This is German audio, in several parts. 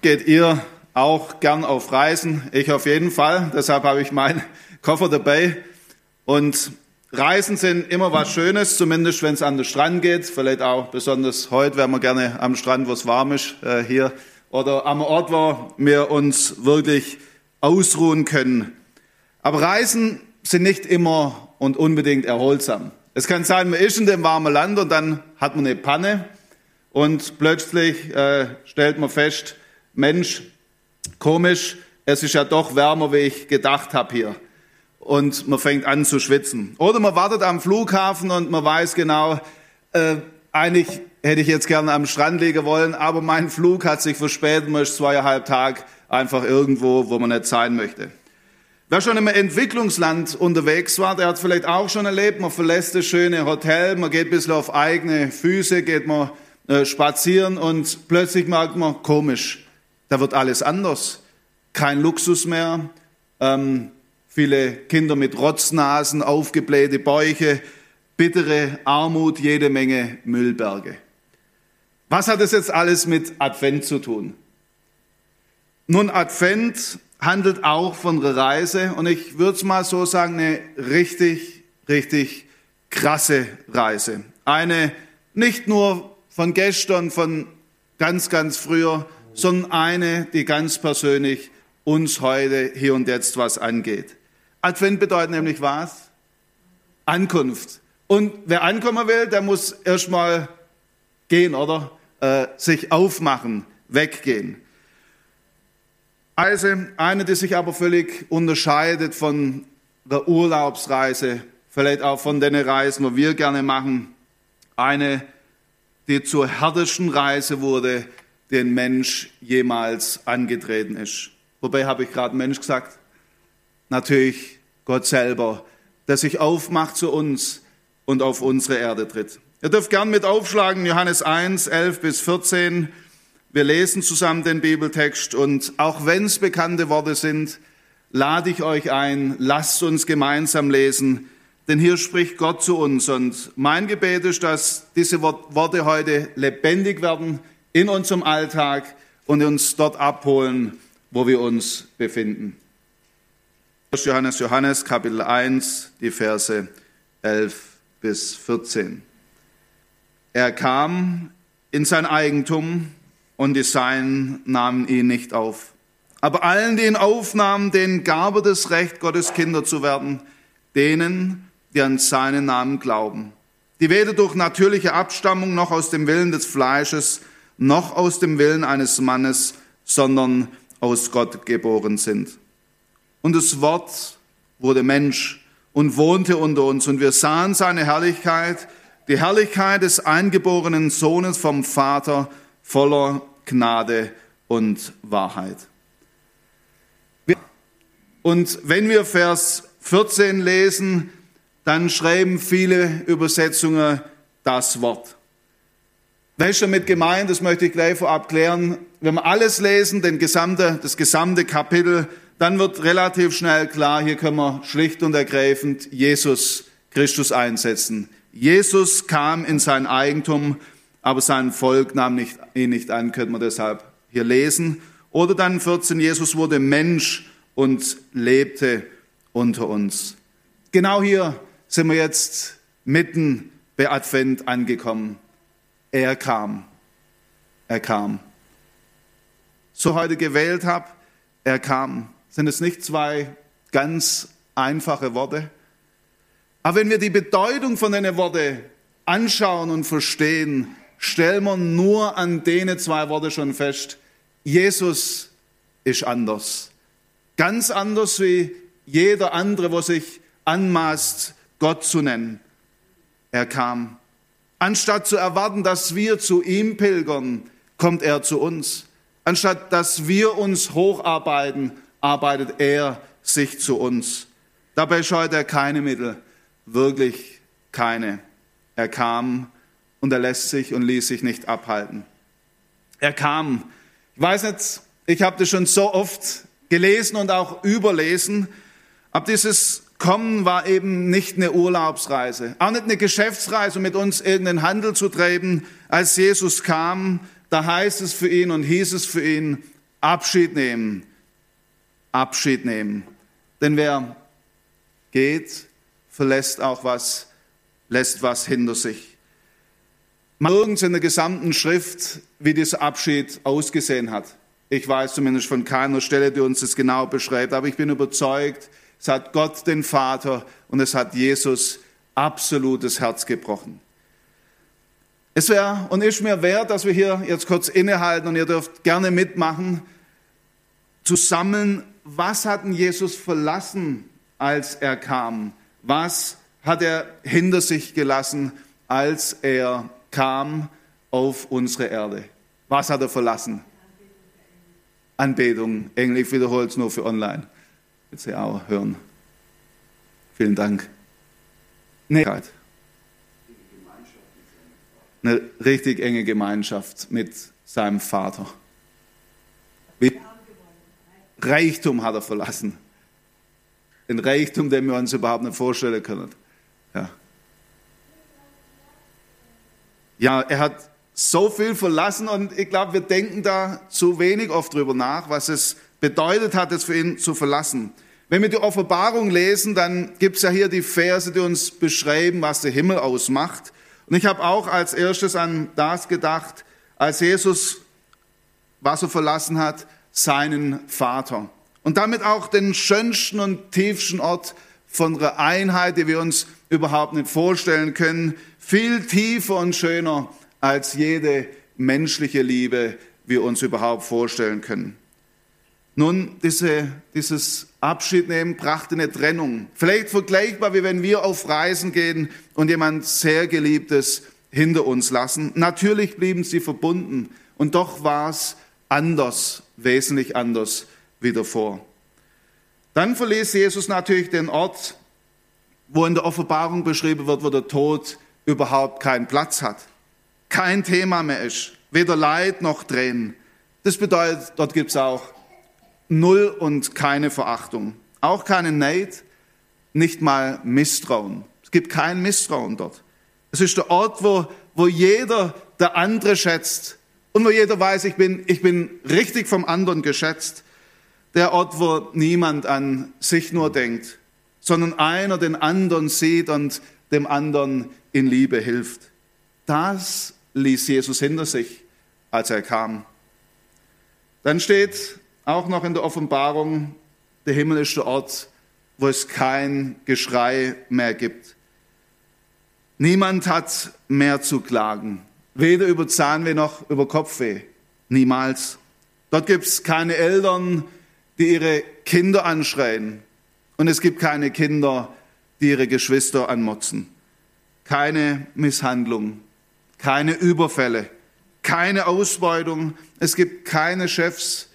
Geht ihr auch gern auf Reisen? Ich auf jeden Fall. Deshalb habe ich meinen Koffer dabei. Und Reisen sind immer was Schönes, zumindest wenn es an den Strand geht. Vielleicht auch besonders heute wären wir gerne am Strand, wo es warm ist, äh, hier. Oder am Ort, wo wir uns wirklich ausruhen können. Aber Reisen sind nicht immer und unbedingt erholsam. Es kann sein, man ist in dem warmen Land und dann hat man eine Panne und plötzlich äh, stellt man fest, Mensch, komisch, es ist ja doch wärmer, wie ich gedacht habe hier. Und man fängt an zu schwitzen. Oder man wartet am Flughafen und man weiß genau, äh, eigentlich hätte ich jetzt gerne am Strand liegen wollen, aber mein Flug hat sich verspätet, man ist zweieinhalb Tage einfach irgendwo, wo man nicht sein möchte. Wer schon im Entwicklungsland unterwegs war, der hat vielleicht auch schon erlebt, man verlässt das schöne Hotel, man geht ein bisschen auf eigene Füße, geht man äh, spazieren und plötzlich merkt man, komisch, da wird alles anders. Kein Luxus mehr, ähm, viele Kinder mit Rotznasen, aufgeblähte Bäuche, bittere Armut, jede Menge Müllberge. Was hat das jetzt alles mit Advent zu tun? Nun, Advent handelt auch von einer Reise und ich würde es mal so sagen, eine richtig, richtig krasse Reise. Eine nicht nur von gestern, von ganz, ganz früher, sondern eine, die ganz persönlich uns heute, hier und jetzt was angeht. Advent bedeutet nämlich was? Ankunft. Und wer ankommen will, der muss erstmal gehen, oder? Äh, sich aufmachen, weggehen. Reise, eine, die sich aber völlig unterscheidet von der Urlaubsreise, vielleicht auch von den Reisen, wo wir gerne machen. Eine, die zur härtesten Reise wurde, die ein Mensch jemals angetreten ist. Wobei habe ich gerade Mensch gesagt? Natürlich Gott selber, der sich aufmacht zu uns und auf unsere Erde tritt. Ihr dürft gern mit aufschlagen, Johannes 1, 11 bis 14. Wir lesen zusammen den Bibeltext und auch wenn es bekannte Worte sind, lade ich euch ein, lasst uns gemeinsam lesen, denn hier spricht Gott zu uns und mein Gebet ist, dass diese Worte heute lebendig werden in unserem Alltag und uns dort abholen, wo wir uns befinden. Johannes Johannes Kapitel 1, die Verse 11 bis 14. Er kam in sein Eigentum, und die Seinen nahmen ihn nicht auf. Aber allen, die ihn aufnahmen, denen gab er das Recht, Gottes Kinder zu werden, denen, die an seinen Namen glauben, die weder durch natürliche Abstammung noch aus dem Willen des Fleisches noch aus dem Willen eines Mannes, sondern aus Gott geboren sind. Und das Wort wurde Mensch und wohnte unter uns und wir sahen seine Herrlichkeit, die Herrlichkeit des eingeborenen Sohnes vom Vater, voller Gnade und Wahrheit. Und wenn wir Vers 14 lesen, dann schreiben viele Übersetzungen das Wort. Was ist damit gemeint? Das möchte ich gleich vorab klären. Wenn wir alles lesen, den gesamte, das gesamte Kapitel, dann wird relativ schnell klar, hier können wir schlicht und ergreifend Jesus Christus einsetzen. Jesus kam in sein Eigentum aber sein Volk nahm nicht, ihn nicht an, könnte man deshalb hier lesen. Oder dann 14, Jesus wurde Mensch und lebte unter uns. Genau hier sind wir jetzt mitten bei Advent angekommen. Er kam. Er kam. So heute gewählt habe, er kam. Sind es nicht zwei ganz einfache Worte? Aber wenn wir die Bedeutung von den Worten anschauen und verstehen, stellen wir nur an denen zwei Worte schon fest, Jesus ist anders. Ganz anders wie jeder andere, wo sich anmaßt, Gott zu nennen. Er kam. Anstatt zu erwarten, dass wir zu ihm pilgern, kommt er zu uns. Anstatt dass wir uns hocharbeiten, arbeitet er sich zu uns. Dabei scheut er keine Mittel, wirklich keine. Er kam und er lässt sich und ließ sich nicht abhalten. Er kam. Ich weiß nicht, ich habe das schon so oft gelesen und auch überlesen, aber dieses Kommen war eben nicht eine Urlaubsreise, auch nicht eine Geschäftsreise, um mit uns irgendeinen Handel zu treiben. Als Jesus kam, da heißt es für ihn und hieß es für ihn, Abschied nehmen. Abschied nehmen. Denn wer geht, verlässt auch was, lässt was hinter sich. Nirgends in der gesamten Schrift, wie dieser Abschied ausgesehen hat. Ich weiß zumindest von keiner Stelle, die uns das genau beschreibt, aber ich bin überzeugt, es hat Gott den Vater und es hat Jesus absolutes Herz gebrochen. Es wäre und ist mir wert, dass wir hier jetzt kurz innehalten und ihr dürft gerne mitmachen, zu sammeln, was hat denn Jesus verlassen, als er kam? Was hat er hinter sich gelassen, als er kam auf unsere Erde? Was hat er verlassen? Anbetung. Englisch wiederholt es nur für online. Willst du auch hören? Vielen Dank. Nee. Eine richtig enge Gemeinschaft mit seinem Vater. Reichtum hat er verlassen. Ein Reichtum, den wir uns überhaupt nicht vorstellen können. Ja, ja er hat so viel verlassen und ich glaube, wir denken da zu wenig oft drüber nach, was es bedeutet hat, es für ihn zu verlassen. Wenn wir die Offenbarung lesen, dann gibt es ja hier die Verse, die uns beschreiben, was der Himmel ausmacht. Und ich habe auch als erstes an das gedacht, als Jesus was er verlassen hat, seinen Vater. Und damit auch den schönsten und tiefsten Ort von einer Einheit, die wir uns überhaupt nicht vorstellen können. Viel tiefer und schöner als jede menschliche Liebe wir uns überhaupt vorstellen können. Nun, diese, dieses Abschiednehmen brachte eine Trennung. Vielleicht vergleichbar, wie wenn wir auf Reisen gehen und jemand sehr Geliebtes hinter uns lassen. Natürlich blieben sie verbunden und doch war es anders, wesentlich anders wie davor. Dann verließ Jesus natürlich den Ort, wo in der Offenbarung beschrieben wird, wo der Tod überhaupt keinen Platz hat kein Thema mehr ist. Weder Leid noch Tränen. Das bedeutet, dort gibt es auch Null und keine Verachtung. Auch keine Neid, nicht mal Misstrauen. Es gibt kein Misstrauen dort. Es ist der Ort, wo, wo jeder der andere schätzt und wo jeder weiß, ich bin, ich bin richtig vom anderen geschätzt. Der Ort, wo niemand an sich nur denkt, sondern einer den anderen sieht und dem anderen in Liebe hilft. Das ließ Jesus hinter sich, als er kam. Dann steht auch noch in der Offenbarung, der Himmel ist der Ort, wo es kein Geschrei mehr gibt. Niemand hat mehr zu klagen, weder über Zahnweh noch über Kopfweh. Niemals. Dort gibt es keine Eltern, die ihre Kinder anschreien. Und es gibt keine Kinder, die ihre Geschwister anmotzen. Keine Misshandlung, keine Überfälle, keine Ausbeutung. Es gibt keine Chefs,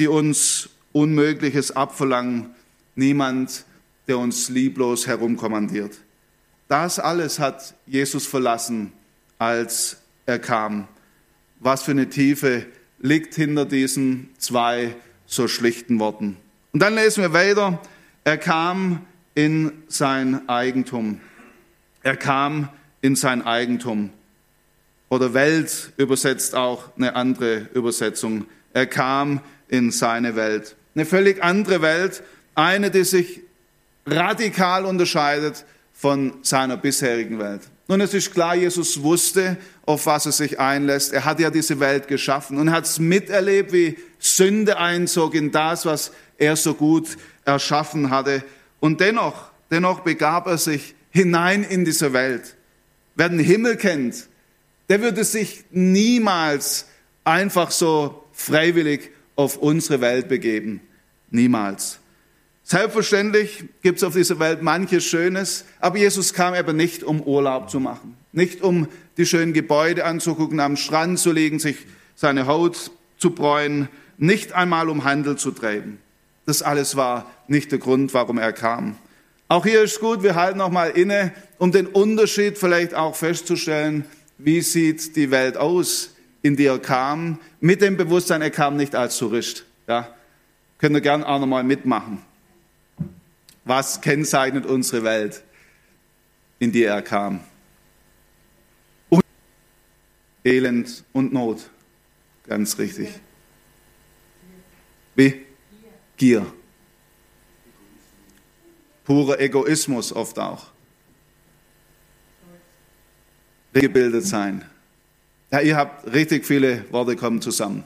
die uns Unmögliches abverlangen. Niemand, der uns lieblos herumkommandiert. Das alles hat Jesus verlassen, als er kam. Was für eine Tiefe liegt hinter diesen zwei so schlichten Worten. Und dann lesen wir weiter. Er kam in sein Eigentum. Er kam in sein Eigentum. Oder Welt übersetzt auch eine andere Übersetzung. Er kam in seine Welt. Eine völlig andere Welt, eine, die sich radikal unterscheidet von seiner bisherigen Welt. Nun, es ist klar, Jesus wusste, auf was er sich einlässt. Er hat ja diese Welt geschaffen und hat es miterlebt, wie Sünde einzog in das, was er so gut erschaffen hatte. Und dennoch, dennoch begab er sich hinein in diese Welt. Wer den Himmel kennt, der würde sich niemals einfach so freiwillig auf unsere Welt begeben. Niemals. Selbstverständlich gibt es auf dieser Welt manches Schönes, aber Jesus kam eben nicht, um Urlaub zu machen, nicht um die schönen Gebäude anzugucken, am Strand zu liegen, sich seine Haut zu bräuen, nicht einmal um Handel zu treiben. Das alles war nicht der Grund, warum er kam. Auch hier ist gut, wir halten noch mal inne, um den Unterschied vielleicht auch festzustellen wie sieht die Welt aus, in die er kam, mit dem Bewusstsein, er kam nicht als Tourist. Ja, könnt ihr gerne auch nochmal mitmachen. Was kennzeichnet unsere Welt, in die er kam? Elend und Not, ganz richtig. Wie? Gier. Purer Egoismus oft auch. Gebildet sein. Ja, ihr habt richtig viele Worte kommen zusammen.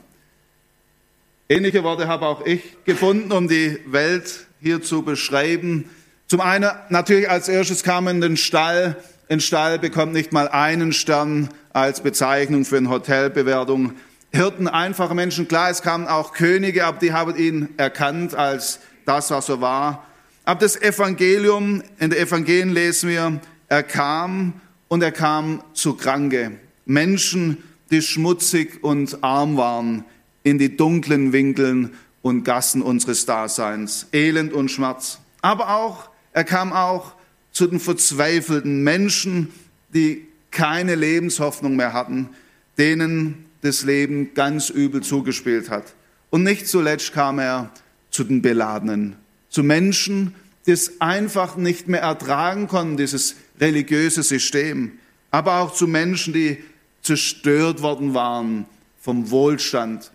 Ähnliche Worte habe auch ich gefunden, um die Welt hier zu beschreiben. Zum einen natürlich als erstes kam in den Stall. Ein Stall bekommt nicht mal einen Stern als Bezeichnung für eine Hotelbewertung. Hirten, einfache Menschen, klar, es kamen auch Könige, aber die haben ihn erkannt als das, was er war. Aber das Evangelium, in der Evangelien lesen wir, er kam und er kam zu Kranke. Menschen, die schmutzig und arm waren, in die dunklen Winkeln und Gassen unseres Daseins, Elend und Schmerz. Aber auch, er kam auch zu den verzweifelten Menschen, die keine Lebenshoffnung mehr hatten, denen das Leben ganz übel zugespielt hat. Und nicht zuletzt kam er zu den Beladenen, zu Menschen, die es einfach nicht mehr ertragen konnten, dieses religiöse System, aber auch zu Menschen, die zerstört worden waren vom Wohlstand.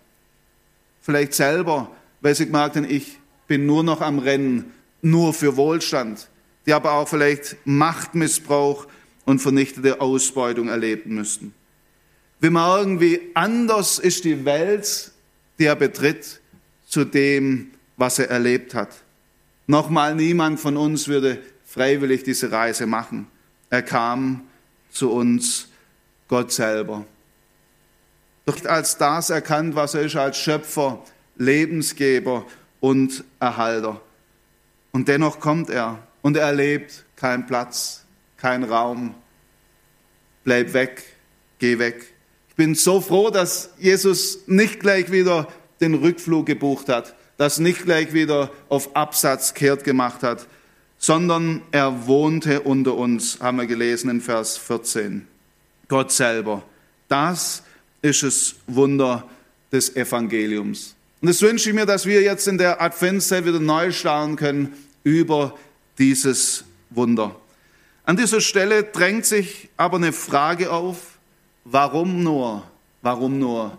Vielleicht selber weil sie gemerkt haben, ich bin nur noch am Rennen, nur für Wohlstand, die aber auch vielleicht Machtmissbrauch und vernichtende Ausbeutung erleben müssten. Wir merken, wie anders ist die Welt, die er betritt, zu dem, was er erlebt hat. Nochmal, niemand von uns würde freiwillig diese Reise machen. Er kam zu uns, Gott selber. Doch als das erkannt, was er ist, als Schöpfer, Lebensgeber und Erhalter. Und dennoch kommt er und er erlebt keinen Platz, keinen Raum. Bleib weg, geh weg. Ich bin so froh, dass Jesus nicht gleich wieder den Rückflug gebucht hat, dass nicht gleich wieder auf Absatz kehrt gemacht hat, sondern er wohnte unter uns, haben wir gelesen in Vers 14. Gott selber. Das ist das Wunder des Evangeliums. Und das wünsche ich mir, dass wir jetzt in der Adventszeit wieder neu starten können über dieses Wunder. An dieser Stelle drängt sich aber eine Frage auf, warum nur, warum nur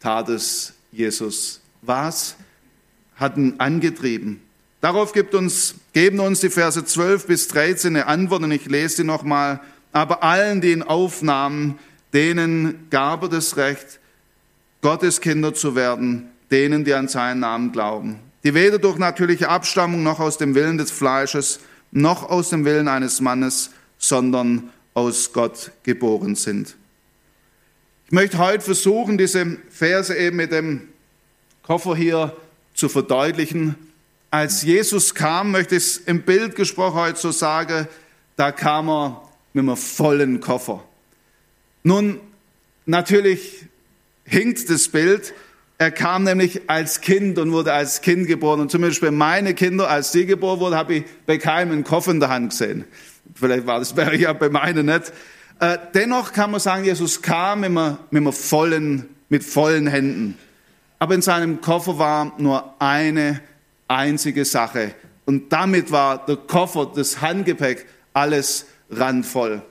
tat es Jesus? Was hat ihn angetrieben? Darauf gibt uns, geben uns die Verse 12 bis 13 eine Antwort und ich lese sie nochmal. Aber allen, die ihn aufnahmen, denen gab er das Recht, Gottes Kinder zu werden, denen, die an seinen Namen glauben, die weder durch natürliche Abstammung noch aus dem Willen des Fleisches noch aus dem Willen eines Mannes, sondern aus Gott geboren sind. Ich möchte heute versuchen, diese Verse eben mit dem Koffer hier zu verdeutlichen. Als Jesus kam, möchte ich es im Bild gesprochen heute so sagen, da kam er mit einem vollen Koffer. Nun, natürlich hinkt das Bild, er kam nämlich als Kind und wurde als Kind geboren. Und zum Beispiel meine Kinder, als sie geboren wurden, habe ich bei keinem einen Koffer in der Hand gesehen. Vielleicht war das bei ja bei meinen nicht. Äh, dennoch kann man sagen, Jesus kam immer mit, einem vollen, mit vollen Händen. Aber in seinem Koffer war nur eine einzige Sache. Und damit war der Koffer, das Handgepäck, alles randvoll.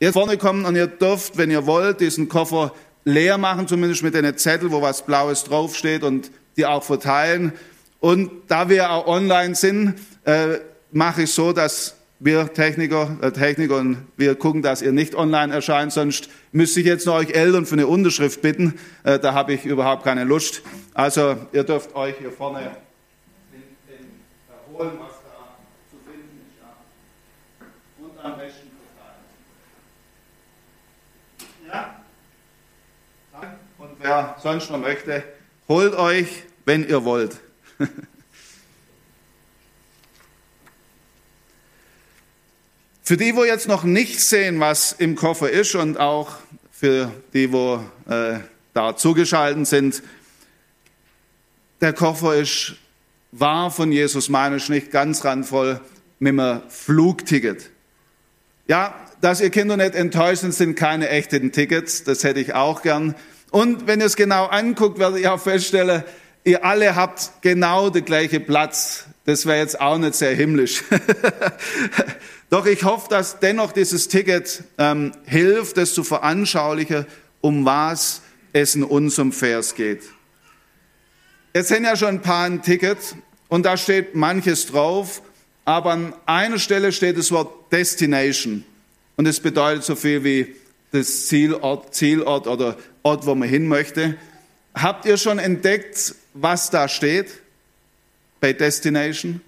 Ihr vorne kommen und ihr dürft, wenn ihr wollt, diesen Koffer leer machen, zumindest mit den Zettel, wo was Blaues draufsteht und die auch verteilen. Und da wir auch online sind, äh, mache ich so, dass wir Techniker, äh, Techniker und wir gucken, dass ihr nicht online erscheint, sonst müsste ich jetzt noch euch Eltern für eine Unterschrift bitten. Äh, da habe ich überhaupt keine Lust. Also ihr dürft euch hier vorne holen, was da zu finden ist. Ja. Und am besten wer sonst noch möchte, holt euch, wenn ihr wollt. Für die, wo jetzt noch nicht sehen, was im Koffer ist und auch für die, wo äh, da zugeschaltet sind, der Koffer ist war von Jesus, meine ich nicht ganz randvoll, mit einem Flugticket. Ja, dass ihr Kinder nicht enttäuscht sind, sind keine echten Tickets, das hätte ich auch gern. Und wenn ihr es genau anguckt, werdet ihr auch feststellen, ihr alle habt genau den gleichen Platz. Das wäre jetzt auch nicht sehr himmlisch. Doch ich hoffe, dass dennoch dieses Ticket ähm, hilft, das zu veranschaulichen, um was es in unserem Vers geht. Jetzt sind ja schon ein paar ein Ticket und da steht manches drauf, aber an einer Stelle steht das Wort Destination und es bedeutet so viel wie das Zielort, Zielort oder Ort, wo man hin möchte. Habt ihr schon entdeckt, was da steht bei Destination?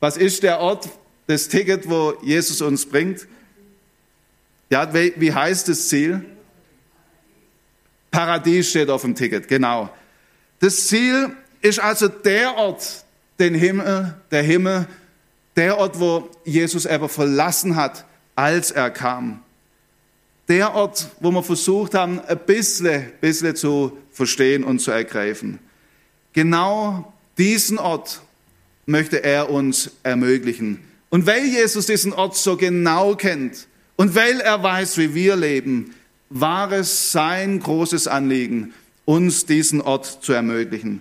Was ist der Ort, das Ticket, wo Jesus uns bringt? Ja, wie heißt das Ziel? Paradies steht auf dem Ticket, genau. Das Ziel ist also der Ort, den Himmel, der Himmel, der Ort, wo Jesus aber verlassen hat, als er kam. Der Ort, wo wir versucht haben, ein bisschen, bisschen zu verstehen und zu ergreifen. Genau diesen Ort möchte er uns ermöglichen. Und weil Jesus diesen Ort so genau kennt und weil er weiß, wie wir leben, war es sein großes Anliegen, uns diesen Ort zu ermöglichen.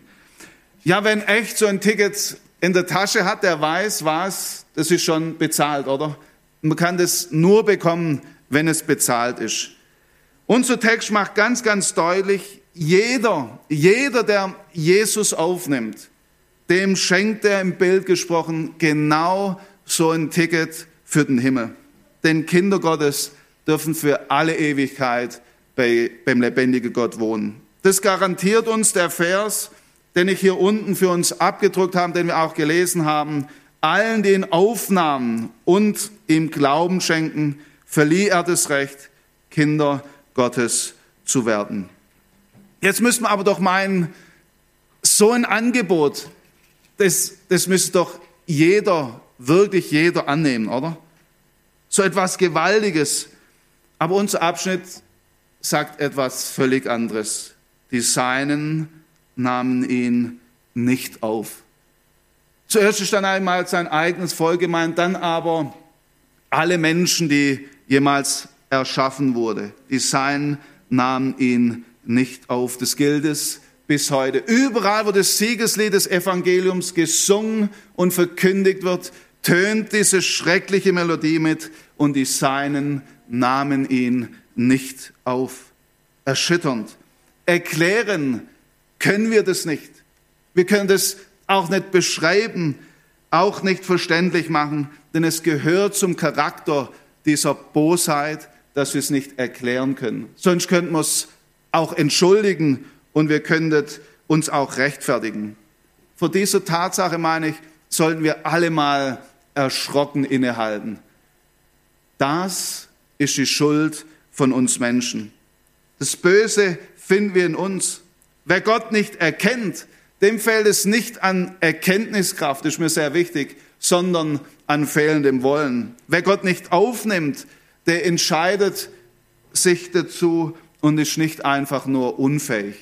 Ja, wenn echt so ein Ticket in der Tasche hat, der weiß was, das ist schon bezahlt, oder? Man kann das nur bekommen, wenn es bezahlt ist. Unser Text macht ganz, ganz deutlich, jeder, jeder, der Jesus aufnimmt, dem schenkt er im Bild gesprochen genau so ein Ticket für den Himmel. Denn Kinder Gottes dürfen für alle Ewigkeit bei, beim lebendigen Gott wohnen. Das garantiert uns der Vers, den ich hier unten für uns abgedruckt habe, den wir auch gelesen haben. Allen, die ihn aufnahmen und ihm Glauben schenken, verlieh er das Recht, Kinder Gottes zu werden. Jetzt müssen wir aber doch meinen, so ein Angebot, das, das müsste doch jeder, wirklich jeder annehmen, oder? So etwas Gewaltiges. Aber unser Abschnitt sagt etwas völlig anderes. Die Seinen nahmen ihn nicht auf. Zuerst ist dann einmal sein eigenes Volk gemeint, dann aber alle Menschen, die jemals erschaffen wurde. Die Seinen nahmen ihn nicht auf. Das gilt es bis heute. Überall, wo das Siegeslied des Evangeliums gesungen und verkündigt wird, tönt diese schreckliche Melodie mit und die Seinen nahmen ihn nicht auf. Erschütternd. Erklären können wir das nicht. Wir können das auch nicht beschreiben, auch nicht verständlich machen, denn es gehört zum Charakter dieser Bosheit, dass wir es nicht erklären können. Sonst könnten wir es auch entschuldigen und wir könnten uns auch rechtfertigen. Vor dieser Tatsache, meine ich, sollten wir alle mal erschrocken innehalten. Das ist die Schuld von uns Menschen. Das Böse finden wir in uns. Wer Gott nicht erkennt, dem fällt es nicht an Erkenntniskraft, das ist mir sehr wichtig, sondern an fehlendem Wollen. Wer Gott nicht aufnimmt, der entscheidet sich dazu und ist nicht einfach nur unfähig.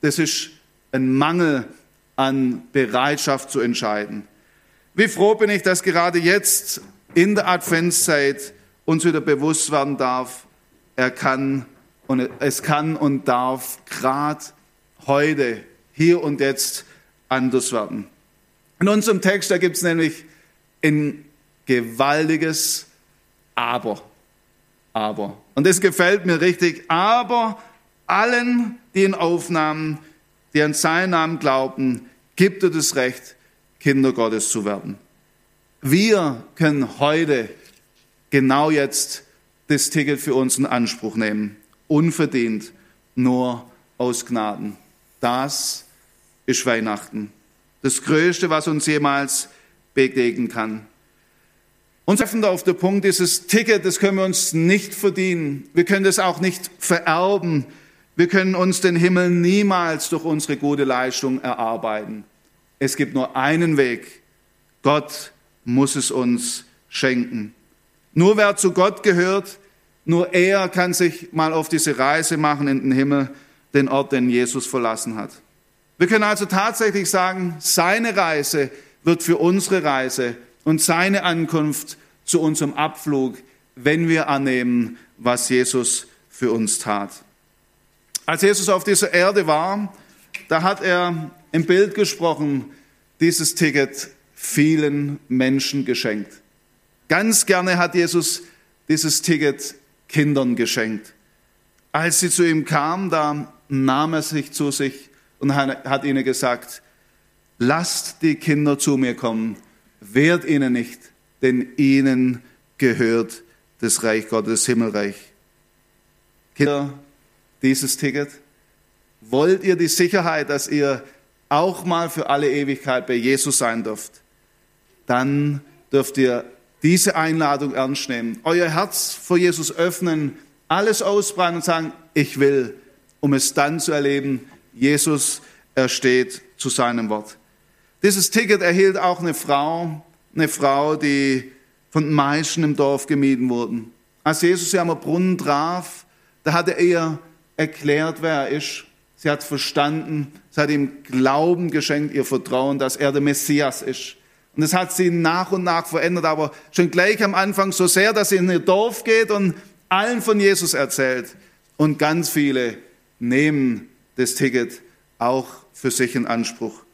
Das ist ein Mangel an Bereitschaft zu entscheiden. Wie froh bin ich, dass gerade jetzt in der Adventszeit uns wieder bewusst werden darf, er kann und es kann und darf gerade heute, hier und jetzt anders werden. In unserem Text, da gibt es nämlich ein gewaltiges Aber. Aber. Und das gefällt mir richtig. Aber allen, die ihn aufnahmen, die an seinen Namen glaubten, gibt er das Recht, Kinder Gottes zu werden. Wir können heute genau jetzt das Ticket für uns in Anspruch nehmen. Unverdient, nur aus Gnaden. Das ist Weihnachten. Das Größte, was uns jemals begegnen kann. Und treffend auf der Punkt, dieses Ticket, das können wir uns nicht verdienen. Wir können das auch nicht vererben. Wir können uns den Himmel niemals durch unsere gute Leistung erarbeiten. Es gibt nur einen Weg. Gott muss es uns schenken. Nur wer zu Gott gehört, nur er kann sich mal auf diese Reise machen in den Himmel, den Ort, den Jesus verlassen hat. Wir können also tatsächlich sagen, seine Reise wird für unsere Reise und seine Ankunft zu unserem Abflug, wenn wir annehmen, was Jesus für uns tat. Als Jesus auf dieser Erde war, da hat er im Bild gesprochen, dieses Ticket vielen Menschen geschenkt. Ganz gerne hat Jesus dieses Ticket Kindern geschenkt. Als sie zu ihm kamen, da nahm er sich zu sich und hat ihnen gesagt, lasst die Kinder zu mir kommen, wehrt ihnen nicht, denn ihnen gehört das Reich Gottes, das Himmelreich. Kinder, dieses Ticket, wollt ihr die Sicherheit, dass ihr auch mal für alle Ewigkeit bei Jesus sein dürft, dann dürft ihr diese Einladung ernst nehmen, euer Herz vor Jesus öffnen, alles ausbreiten und sagen, ich will, um es dann zu erleben, Jesus, er steht zu seinem Wort. Dieses Ticket erhielt auch eine Frau, eine Frau, die von meisten im Dorf gemieden wurden. Als Jesus sie am Brunnen traf, da hat er ihr erklärt, wer er ist. Sie hat verstanden, sie hat ihm Glauben geschenkt, ihr Vertrauen, dass er der Messias ist. Und das hat sie nach und nach verändert, aber schon gleich am Anfang so sehr, dass sie in ihr Dorf geht und allen von Jesus erzählt. Und ganz viele nehmen das Ticket auch für sich in Anspruch.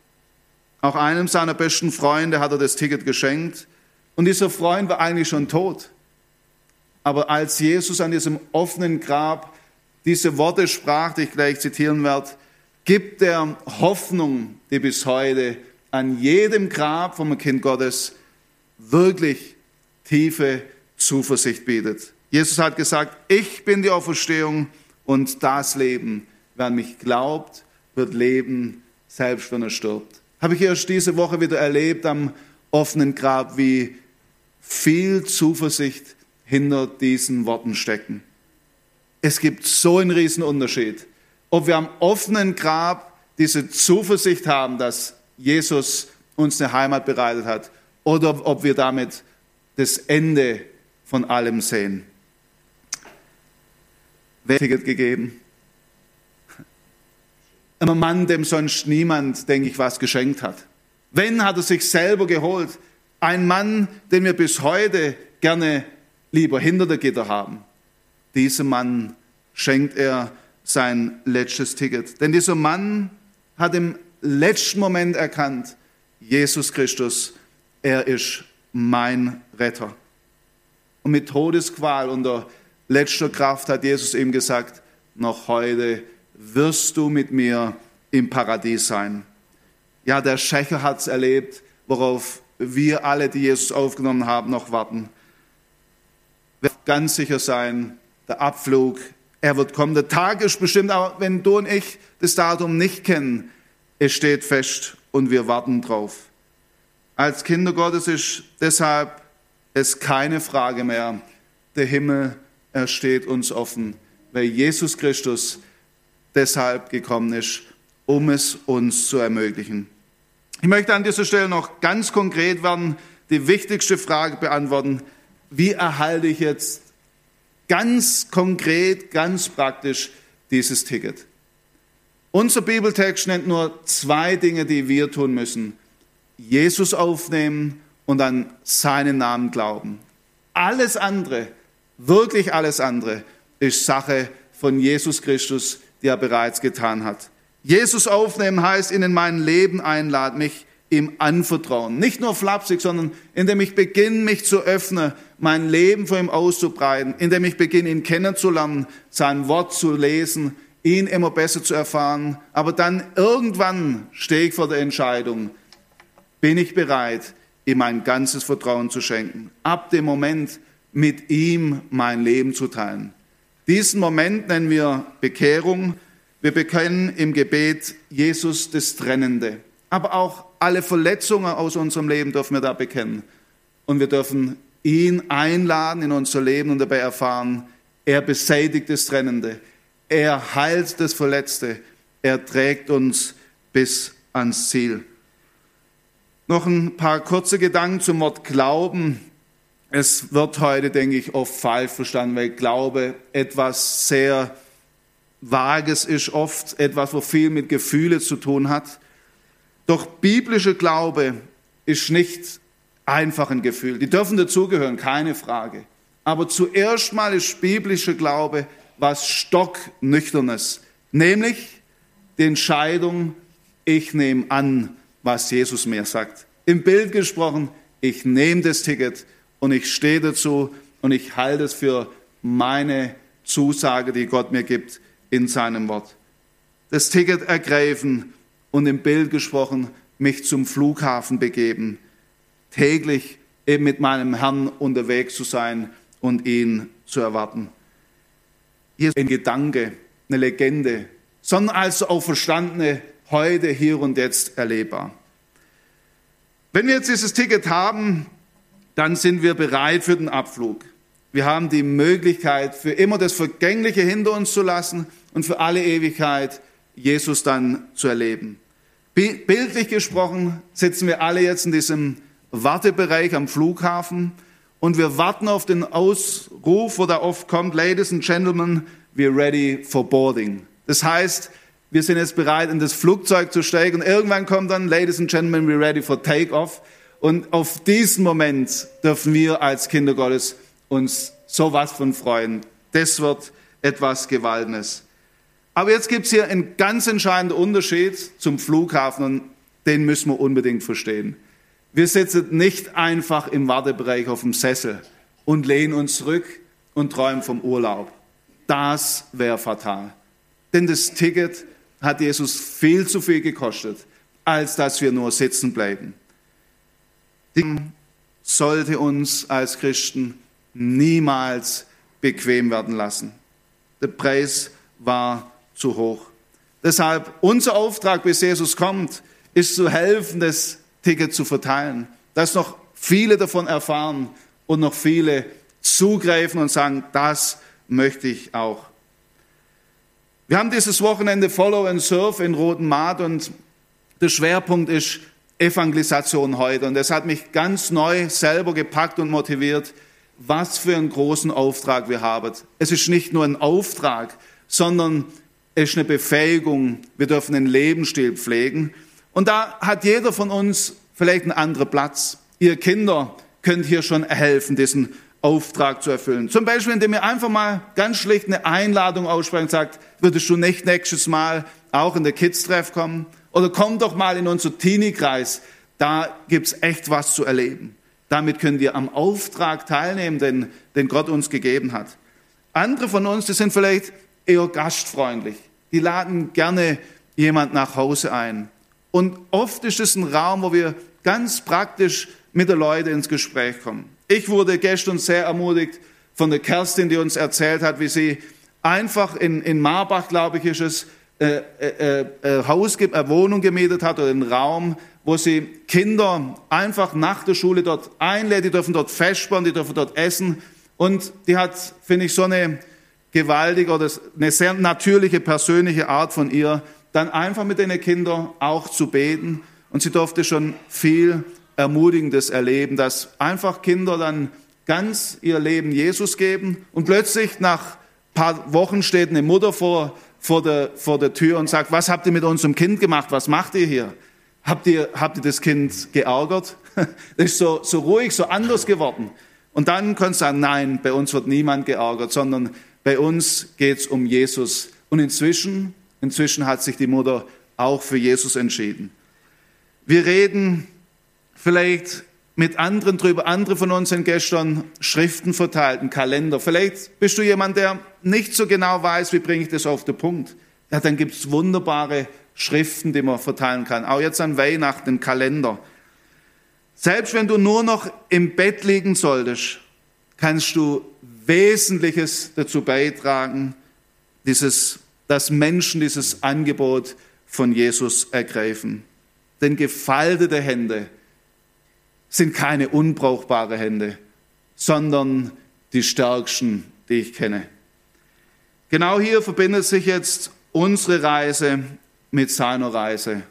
Auch einem seiner besten Freunde hat er das Ticket geschenkt. Und dieser Freund war eigentlich schon tot. Aber als Jesus an diesem offenen Grab diese Worte sprach, die ich gleich zitieren werde, gibt er Hoffnung, die bis heute an jedem Grab vom Kind Gottes wirklich tiefe Zuversicht bietet. Jesus hat gesagt, ich bin die Auferstehung und das Leben. Wer an mich glaubt, wird leben, selbst wenn er stirbt. Habe ich erst diese Woche wieder erlebt am offenen Grab, wie viel Zuversicht hinter diesen Worten stecken. Es gibt so einen riesen Unterschied, ob wir am offenen Grab diese Zuversicht haben, dass Jesus uns eine Heimat bereitet hat, oder ob wir damit das Ende von allem sehen. Wer Ticket gegeben? Ein Mann, dem sonst niemand, denke ich, was geschenkt hat. Wenn, hat er sich selber geholt. Ein Mann, den wir bis heute gerne lieber hinter der Gitter haben. Diesem Mann schenkt er sein letztes Ticket. Denn dieser Mann hat im letzten Moment erkannt, Jesus Christus, er ist mein Retter. Und mit Todesqual unter letzter Kraft hat Jesus ihm gesagt, noch heute wirst du mit mir im Paradies sein. Ja, der Schächer hat es erlebt, worauf wir alle, die Jesus aufgenommen haben, noch warten. Wir ganz sicher sein, der Abflug, er wird kommen. Der Tag ist bestimmt, aber wenn du und ich das Datum nicht kennen, es steht fest und wir warten drauf. Als Kinder Gottes ist deshalb es keine Frage mehr. Der Himmel, er steht uns offen, weil Jesus Christus deshalb gekommen ist, um es uns zu ermöglichen. Ich möchte an dieser Stelle noch ganz konkret werden, die wichtigste Frage beantworten. Wie erhalte ich jetzt ganz konkret, ganz praktisch dieses Ticket? Unser Bibeltext nennt nur zwei Dinge, die wir tun müssen. Jesus aufnehmen und an seinen Namen glauben. Alles andere, wirklich alles andere, ist Sache von Jesus Christus, die er bereits getan hat. Jesus aufnehmen heißt, ihn in mein Leben einladen, mich ihm anvertrauen. Nicht nur flapsig, sondern indem ich beginne, mich zu öffnen, mein Leben vor ihm auszubreiten, indem ich beginne, ihn kennenzulernen, sein Wort zu lesen, ihn immer besser zu erfahren. Aber dann irgendwann stehe ich vor der Entscheidung, bin ich bereit, ihm mein ganzes Vertrauen zu schenken. Ab dem Moment, mit ihm mein Leben zu teilen. Diesen Moment nennen wir Bekehrung. Wir bekennen im Gebet Jesus das Trennende. Aber auch alle Verletzungen aus unserem Leben dürfen wir da bekennen. Und wir dürfen ihn einladen in unser Leben und dabei erfahren, er beseitigt das Trennende. Er heilt das Verletzte. Er trägt uns bis ans Ziel. Noch ein paar kurze Gedanken zum Wort Glauben. Es wird heute, denke ich, oft falsch verstanden, weil Glaube etwas sehr Vages ist, oft etwas, wo viel mit Gefühle zu tun hat. Doch biblischer Glaube ist nicht einfach ein Gefühl. Die dürfen dazugehören, keine Frage. Aber zuerst mal ist biblischer Glaube was stocknüchternes, nämlich die Entscheidung, ich nehme an, was Jesus mir sagt. Im Bild gesprochen, ich nehme das Ticket und ich stehe dazu und ich halte es für meine Zusage, die Gott mir gibt in seinem Wort. das Ticket ergreifen und im Bild gesprochen mich zum Flughafen begeben, täglich eben mit meinem Herrn unterwegs zu sein und ihn zu erwarten. Hier ist ein Gedanke, eine Legende, sondern als Auferstandene heute, hier und jetzt erlebbar. Wenn wir jetzt dieses Ticket haben, dann sind wir bereit für den Abflug. Wir haben die Möglichkeit, für immer das Vergängliche hinter uns zu lassen und für alle Ewigkeit Jesus dann zu erleben. Bildlich gesprochen sitzen wir alle jetzt in diesem Wartebereich am Flughafen und wir warten auf den Ausruf, wo da oft kommt, Ladies and Gentlemen, we're ready for boarding. Das heißt, wir sind jetzt bereit, in das Flugzeug zu steigen und irgendwann kommt dann, Ladies and Gentlemen, we're ready for takeoff. Und auf diesen Moment dürfen wir als Kinder Gottes uns sowas von freuen. Das wird etwas Gewaltenes. Aber jetzt gibt es hier einen ganz entscheidenden Unterschied zum Flughafen und den müssen wir unbedingt verstehen. Wir sitzen nicht einfach im Wartebereich auf dem Sessel und lehnen uns zurück und träumen vom Urlaub. Das wäre fatal. Denn das Ticket hat Jesus viel zu viel gekostet, als dass wir nur sitzen bleiben. Die sollte uns als Christen niemals bequem werden lassen. Der Preis war zu hoch. Deshalb unser Auftrag, bis Jesus kommt, ist zu helfen, das Ticket zu verteilen, dass noch viele davon erfahren und noch viele zugreifen und sagen, das möchte ich auch. Wir haben dieses Wochenende Follow and Serve in Roten Maat und der Schwerpunkt ist Evangelisation heute. Und das hat mich ganz neu selber gepackt und motiviert, was für einen großen Auftrag wir haben. Es ist nicht nur ein Auftrag, sondern es ist eine Befähigung. Wir dürfen einen Lebensstil pflegen. Und da hat jeder von uns vielleicht einen anderen Platz. Ihr Kinder könnt hier schon helfen, diesen Auftrag zu erfüllen. Zum Beispiel, indem ihr einfach mal ganz schlicht eine Einladung aussprechen und sagt, würdest du nicht nächstes Mal auch in der Kids-Treff kommen? Oder komm doch mal in unser Teenie-Kreis. Da gibt's echt was zu erleben. Damit können wir am Auftrag teilnehmen, den, den Gott uns gegeben hat. Andere von uns, die sind vielleicht eher gastfreundlich. Die laden gerne jemand nach Hause ein. Und oft ist es ein Raum, wo wir ganz praktisch mit den Leuten ins Gespräch kommen. Ich wurde gestern sehr ermutigt von der Kerstin, die uns erzählt hat, wie sie einfach in, in Marbach, glaube ich, ist es, äh, äh, äh, Haus, äh, Wohnung gemietet hat oder einen Raum, wo sie Kinder einfach nach der Schule dort einlädt, die dürfen dort festbauen, die dürfen dort essen. Und die hat, finde ich, so eine gewaltige oder eine sehr natürliche, persönliche Art von ihr, dann einfach mit den Kindern auch zu beten. Und sie durfte schon viel Ermutigendes erleben, dass einfach Kinder dann ganz ihr Leben Jesus geben und plötzlich nach paar Wochen steht eine Mutter vor, vor, der, vor der Tür und sagt, was habt ihr mit unserem Kind gemacht? Was macht ihr hier? Habt ihr, habt ihr das Kind geärgert? Das ist so, so ruhig, so anders geworden. Und dann kannst du sagen, nein, bei uns wird niemand geärgert, sondern bei uns geht es um Jesus. Und inzwischen, inzwischen hat sich die Mutter auch für Jesus entschieden. Wir reden vielleicht mit anderen drüber. Andere von uns sind gestern Schriften verteilt, einen Kalender. Vielleicht bist du jemand, der nicht so genau weiß, wie bringe ich das auf den Punkt. Ja, dann gibt es wunderbare Schriften, die man verteilen kann. Auch jetzt an Weihnachten, einen Kalender. Selbst wenn du nur noch im Bett liegen solltest, kannst du Wesentliches dazu beitragen, dieses, dass Menschen dieses Angebot von Jesus ergreifen. Denn gefaltete Hände sind keine unbrauchbare Hände, sondern die stärksten, die ich kenne. Genau hier verbindet sich jetzt unsere Reise mit seiner Reise.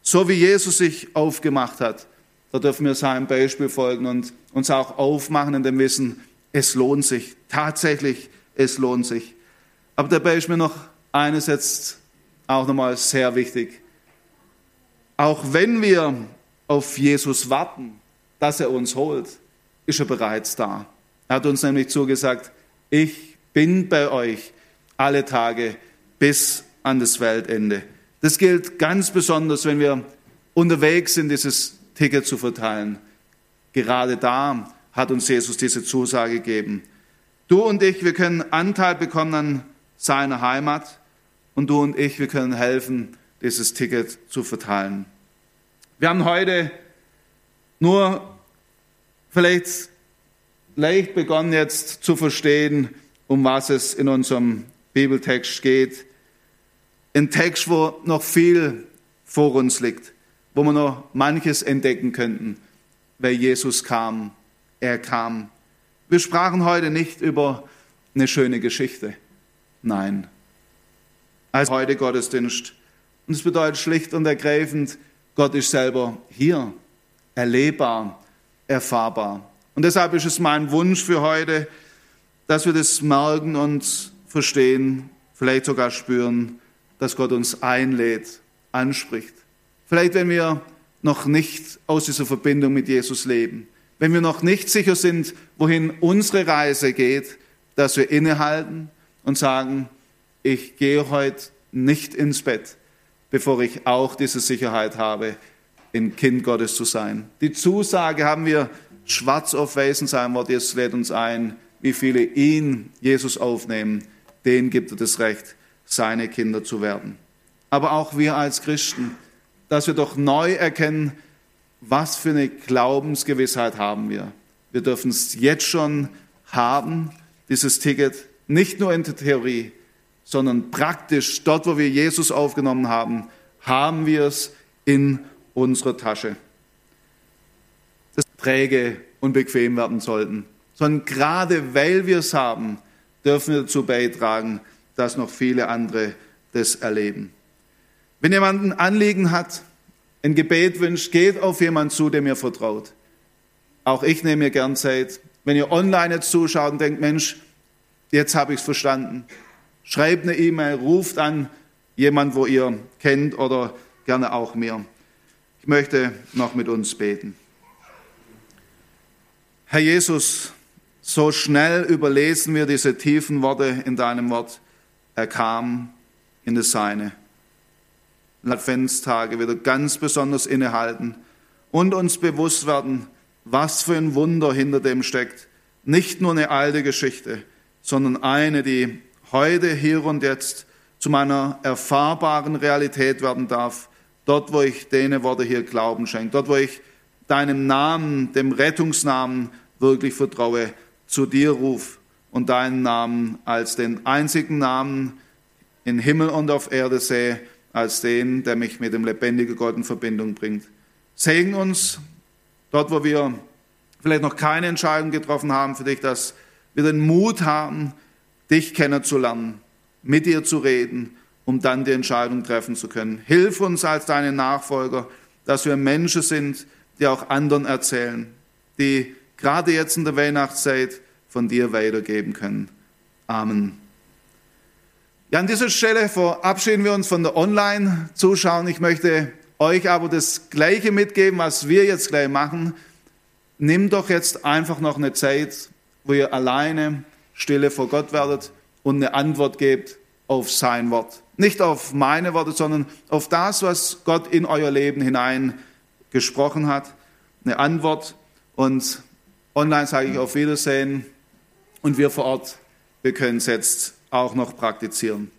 So wie Jesus sich aufgemacht hat, da dürfen wir seinem Beispiel folgen und uns auch aufmachen in dem Wissen, es lohnt sich. Tatsächlich, es lohnt sich. Aber dabei ist mir noch eines jetzt auch nochmal sehr wichtig. Auch wenn wir auf Jesus warten, dass er uns holt, ist er bereits da. Er hat uns nämlich zugesagt, ich bin bei euch alle Tage bis an das Weltende. Das gilt ganz besonders, wenn wir unterwegs sind, dieses Ticket zu verteilen. Gerade da hat uns Jesus diese Zusage gegeben. Du und ich, wir können Anteil bekommen an seiner Heimat und du und ich, wir können helfen, dieses Ticket zu verteilen. Wir haben heute nur vielleicht leicht begonnen jetzt zu verstehen, um was es in unserem Bibeltext geht. Ein Text, wo noch viel vor uns liegt, wo wir noch manches entdecken könnten, weil Jesus kam. Er kam. Wir sprachen heute nicht über eine schöne Geschichte. Nein. Als heute Gottesdienst. Und es bedeutet schlicht und ergreifend, Gott ist selber hier, erlebbar, erfahrbar. Und deshalb ist es mein Wunsch für heute, dass wir das merken und verstehen, vielleicht sogar spüren, dass Gott uns einlädt, anspricht. Vielleicht, wenn wir noch nicht aus dieser Verbindung mit Jesus leben, wenn wir noch nicht sicher sind, wohin unsere Reise geht, dass wir innehalten und sagen, ich gehe heute nicht ins Bett, bevor ich auch diese Sicherheit habe, ein Kind Gottes zu sein. Die Zusage haben wir schwarz auf weiß in seinem Wort. Jesus lädt uns ein, wie viele ihn, Jesus, aufnehmen, denen gibt er das Recht, seine Kinder zu werden. Aber auch wir als Christen, dass wir doch neu erkennen, was für eine Glaubensgewissheit haben wir. Wir dürfen es jetzt schon haben, dieses Ticket, nicht nur in der Theorie, sondern praktisch dort, wo wir Jesus aufgenommen haben, haben wir es in unserer Tasche. Das träge und bequem werden sollten, sondern gerade weil wir es haben, dürfen wir dazu beitragen, dass noch viele andere das erleben. Wenn jemand ein Anliegen hat, ein Gebet wünscht, geht auf jemanden zu, der mir vertraut. Auch ich nehme mir gern Zeit. Wenn ihr online jetzt zuschaut und denkt, Mensch, jetzt habe ich es verstanden, schreibt eine E-Mail, ruft an jemand, wo ihr kennt oder gerne auch mir. Ich möchte noch mit uns beten. Herr Jesus, so schnell überlesen wir diese tiefen Worte in deinem Wort. Er kam in das Seine. Adventstage wieder ganz besonders innehalten und uns bewusst werden, was für ein Wunder hinter dem steckt. Nicht nur eine alte Geschichte, sondern eine, die heute, hier und jetzt zu meiner erfahrbaren Realität werden darf. Dort, wo ich deine Worte hier Glauben schenke. Dort, wo ich deinem Namen, dem Rettungsnamen wirklich vertraue, zu dir ruf und deinen Namen als den einzigen Namen in Himmel und auf Erde sehe, als den, der mich mit dem lebendigen Gott in Verbindung bringt. Segen uns dort, wo wir vielleicht noch keine Entscheidung getroffen haben für dich, dass wir den Mut haben, dich kennenzulernen, mit dir zu reden, um dann die Entscheidung treffen zu können. Hilf uns als deine Nachfolger, dass wir Menschen sind, die auch anderen erzählen, die gerade jetzt in der Weihnachtszeit von dir weitergeben können. Amen. Ja, an dieser Stelle verabschieden wir uns von der Online-Zuschauern. Ich möchte euch aber das Gleiche mitgeben, was wir jetzt gleich machen. Nimm doch jetzt einfach noch eine Zeit, wo ihr alleine stille vor Gott werdet und eine Antwort gebt auf sein Wort. Nicht auf meine Worte, sondern auf das, was Gott in euer Leben hinein gesprochen hat. Eine Antwort und online sage ich auf Wiedersehen und wir vor Ort, wir können es jetzt auch noch praktizieren.